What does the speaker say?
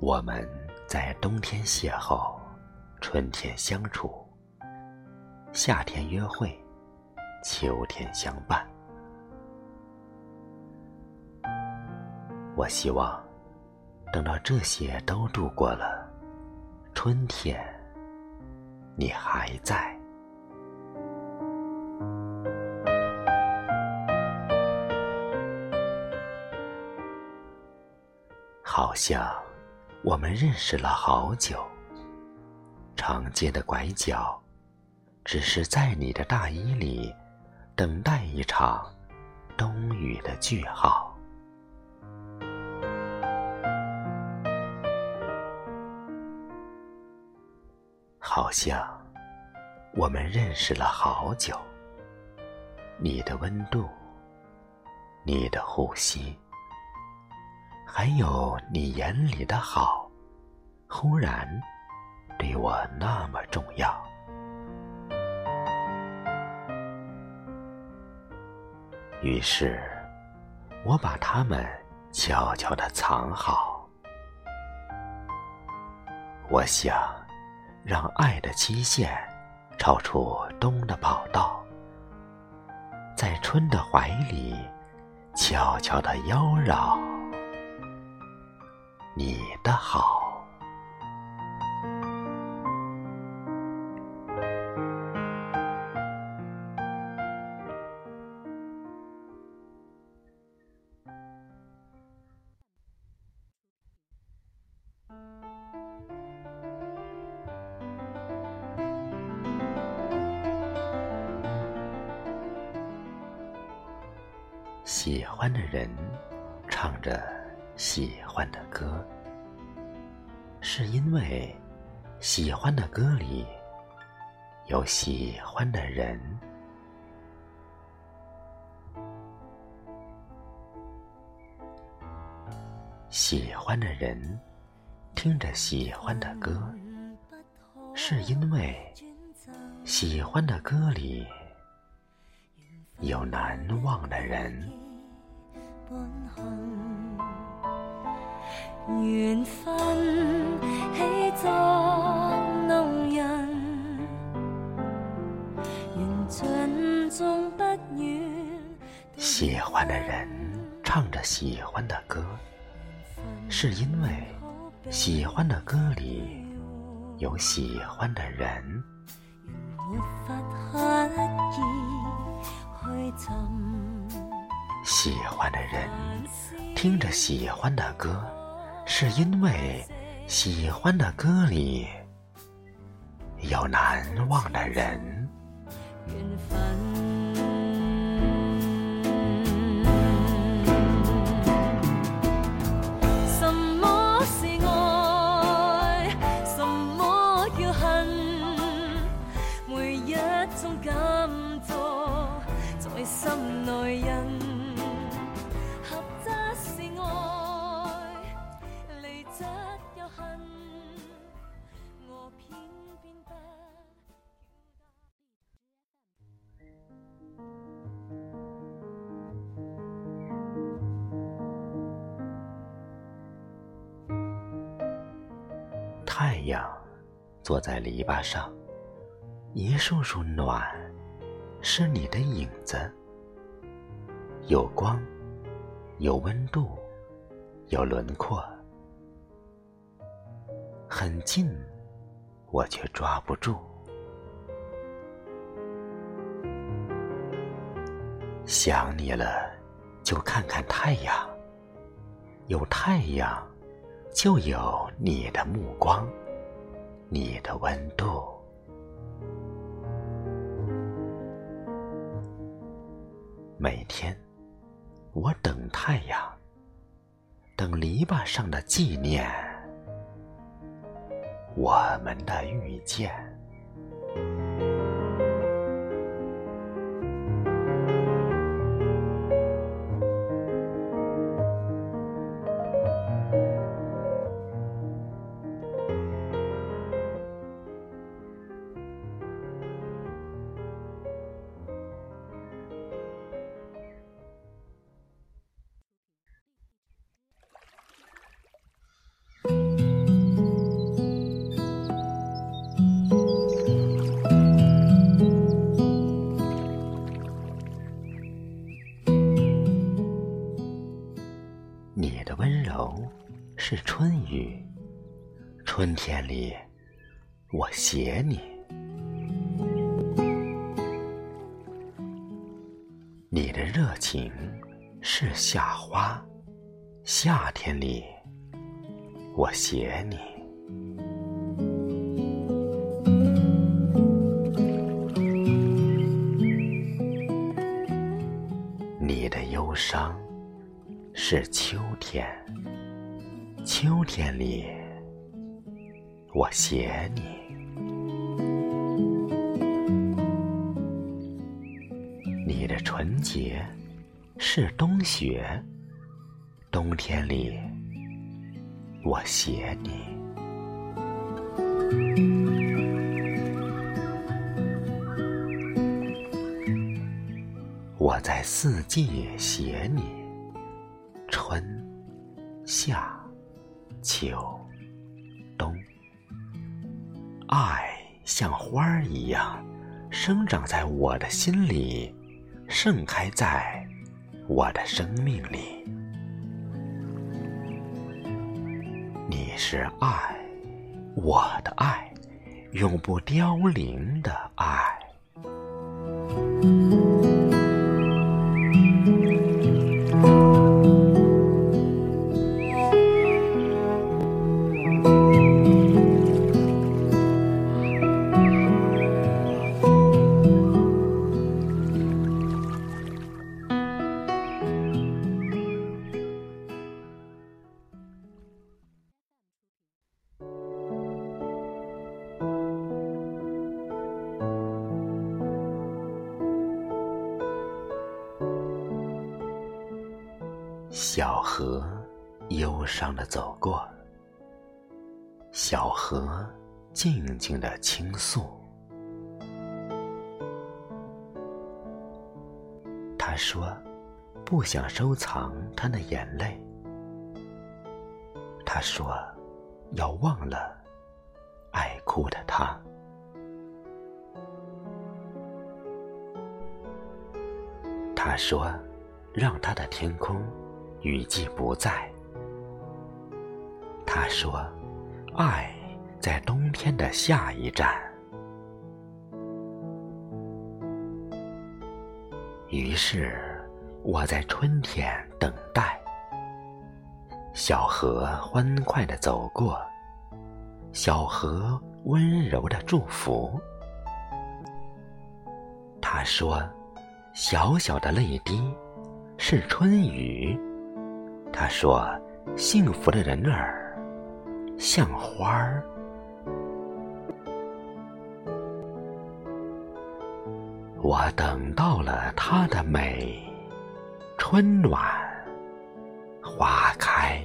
我们在冬天邂逅，春天相处，夏天约会，秋天相伴。我希望，等到这些都度过了，春天，你还在。好像我们认识了好久，长街的拐角，只是在你的大衣里等待一场冬雨的句号。好像我们认识了好久，你的温度，你的呼吸。还有你眼里的好，忽然对我那么重要。于是，我把它们悄悄地藏好。我想，让爱的期限超出冬的跑道，在春的怀里悄悄地妖娆。你的好，喜欢的人唱着。喜欢的歌，是因为喜欢的歌里有喜欢的人。喜欢的人听着喜欢的歌，是因为喜欢的歌里有难忘的人。缘分喜作弄人，不远。喜欢的人唱着喜欢的歌，是因为喜欢的歌里有喜欢的人。喜欢的人听着喜欢的歌。是因为喜欢的歌里有难忘的人。什么是爱？什么叫恨？每一种感觉在心内印。太阳坐在篱笆上，一束束暖，是你的影子。有光，有温度，有轮廓，很近，我却抓不住。想你了，就看看太阳。有太阳。就有你的目光，你的温度。每天，我等太阳，等篱笆上的纪念，我们的遇见。是春雨春天里，我写你。你的热情是夏花，夏天里，我写你。你的忧伤是秋天，秋天里，我写你。你的纯洁是冬雪，冬天里，我写你。我在四季写你，春、夏、秋、冬。爱像花儿一样，生长在我的心里，盛开在我的生命里。你是爱，我的爱，永不凋零的爱。小河忧伤的走过，小河静静的倾诉。他说：“不想收藏他的眼泪。”他说：“要忘了爱哭的他。”他说：“让他的天空。”雨季不在，他说：“爱在冬天的下一站。”于是我在春天等待，小河欢快的走过，小河温柔的祝福。他说：“小小的泪滴是春雨。”他说：“幸福的人儿像花儿。”我等到了它的美，春暖花开。